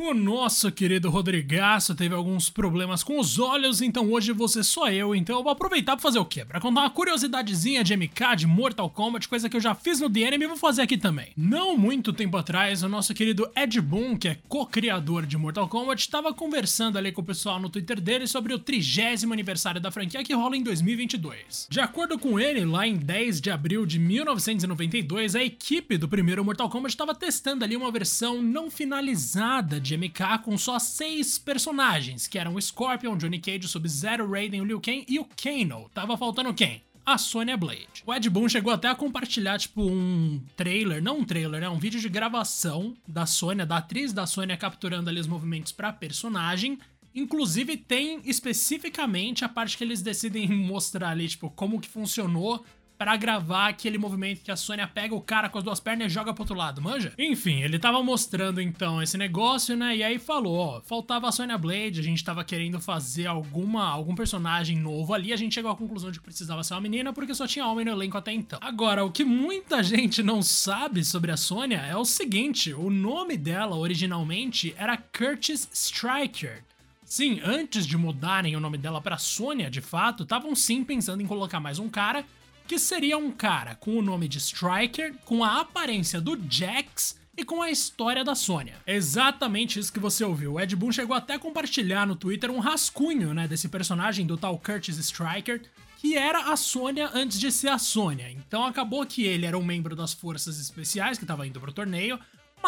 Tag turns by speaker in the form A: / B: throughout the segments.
A: O nosso querido Rodrigaço teve alguns problemas com os olhos, então hoje você só eu, então eu vou aproveitar pra fazer o quê? Pra contar uma curiosidadezinha de MK, de Mortal Kombat, coisa que eu já fiz no The Enemy e vou fazer aqui também. Não muito tempo atrás, o nosso querido Ed Boon, que é co-criador de Mortal Kombat, estava conversando ali com o pessoal no Twitter dele sobre o trigésimo aniversário da franquia que rola em 2022. De acordo com ele, lá em 10 de abril de 1992, a equipe do primeiro Mortal Kombat estava testando ali uma versão não finalizada de de MK com só seis personagens, que eram o Scorpion, Johnny Cage, o Sub-Zero, Raiden, o Liu Kang e o Kano. Tava faltando quem? a Sonya Blade. O Ed Boon chegou até a compartilhar, tipo, um trailer, não um trailer, é um vídeo de gravação da Sonya, da atriz da Sonya capturando ali os movimentos pra personagem. Inclusive tem especificamente a parte que eles decidem mostrar ali, tipo, como que funcionou para gravar aquele movimento que a Sônia pega o cara com as duas pernas e joga pro outro lado, manja? Enfim, ele tava mostrando então esse negócio, né? E aí falou, ó, faltava a Sonya Blade, a gente tava querendo fazer alguma algum personagem novo ali, a gente chegou à conclusão de que precisava ser uma menina porque só tinha homem no elenco até então. Agora, o que muita gente não sabe sobre a Sônia é o seguinte, o nome dela originalmente era Curtis Striker. Sim, antes de mudarem o nome dela para Sônia, de fato, estavam sim pensando em colocar mais um cara que seria um cara com o nome de Striker, com a aparência do Jax e com a história da Sônia. Exatamente isso que você ouviu. O Ed Boon chegou até a compartilhar no Twitter um rascunho, né, desse personagem do tal Curtis Striker, que era a Sônia antes de ser a Sônia. Então acabou que ele era um membro das forças especiais que estava indo pro torneio,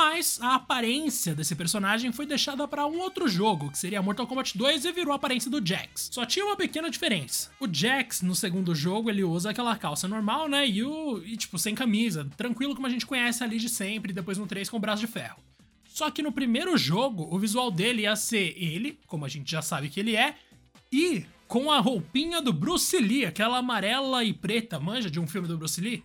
A: mas a aparência desse personagem foi deixada para um outro jogo, que seria Mortal Kombat 2 e virou a aparência do Jax. Só tinha uma pequena diferença. O Jax, no segundo jogo, ele usa aquela calça normal, né, e, o, e tipo, sem camisa, tranquilo como a gente conhece ali de sempre, depois no 3 com o braço de ferro. Só que no primeiro jogo, o visual dele ia ser ele, como a gente já sabe que ele é, e com a roupinha do Bruce Lee, aquela amarela e preta, manja de um filme do Bruce Lee?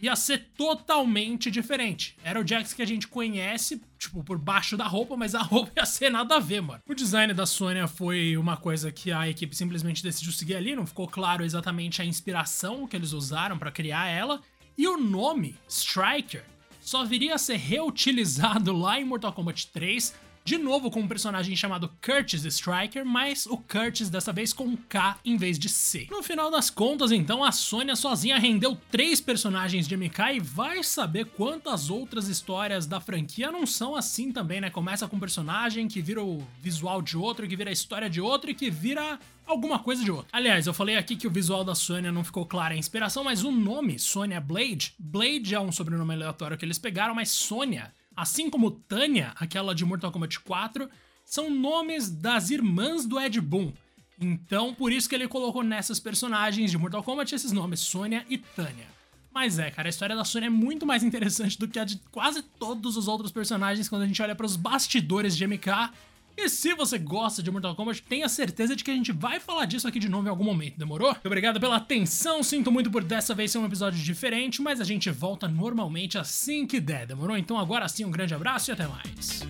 A: Ia ser totalmente diferente. Era o Jax que a gente conhece, tipo, por baixo da roupa, mas a roupa ia ser nada a ver, mano. O design da Sônia foi uma coisa que a equipe simplesmente decidiu seguir ali, não ficou claro exatamente a inspiração que eles usaram para criar ela. E o nome, Striker, só viria a ser reutilizado lá em Mortal Kombat 3 de novo com um personagem chamado Curtis Striker, mas o Curtis dessa vez com K em vez de C. No final das contas, então, a Sônia sozinha rendeu três personagens de MK e vai saber quantas outras histórias da franquia não são assim também, né? Começa com um personagem que vira o visual de outro, que vira a história de outro e que vira alguma coisa de outro. Aliás, eu falei aqui que o visual da Sônia não ficou clara a inspiração, mas o nome, Sônia Blade, Blade é um sobrenome aleatório que eles pegaram, mas Sônia assim como Tanya, aquela de Mortal Kombat 4, são nomes das irmãs do Ed Boon. Então, por isso que ele colocou nessas personagens de Mortal Kombat esses nomes, Sonya e Tanya. Mas é, cara, a história da Sonya é muito mais interessante do que a de quase todos os outros personagens quando a gente olha para os bastidores de MK e se você gosta de Mortal Kombat, tenha certeza de que a gente vai falar disso aqui de novo em algum momento, demorou? Muito obrigado pela atenção, sinto muito por dessa vez ser um episódio diferente, mas a gente volta normalmente assim que der, demorou? Então agora sim, um grande abraço e até mais.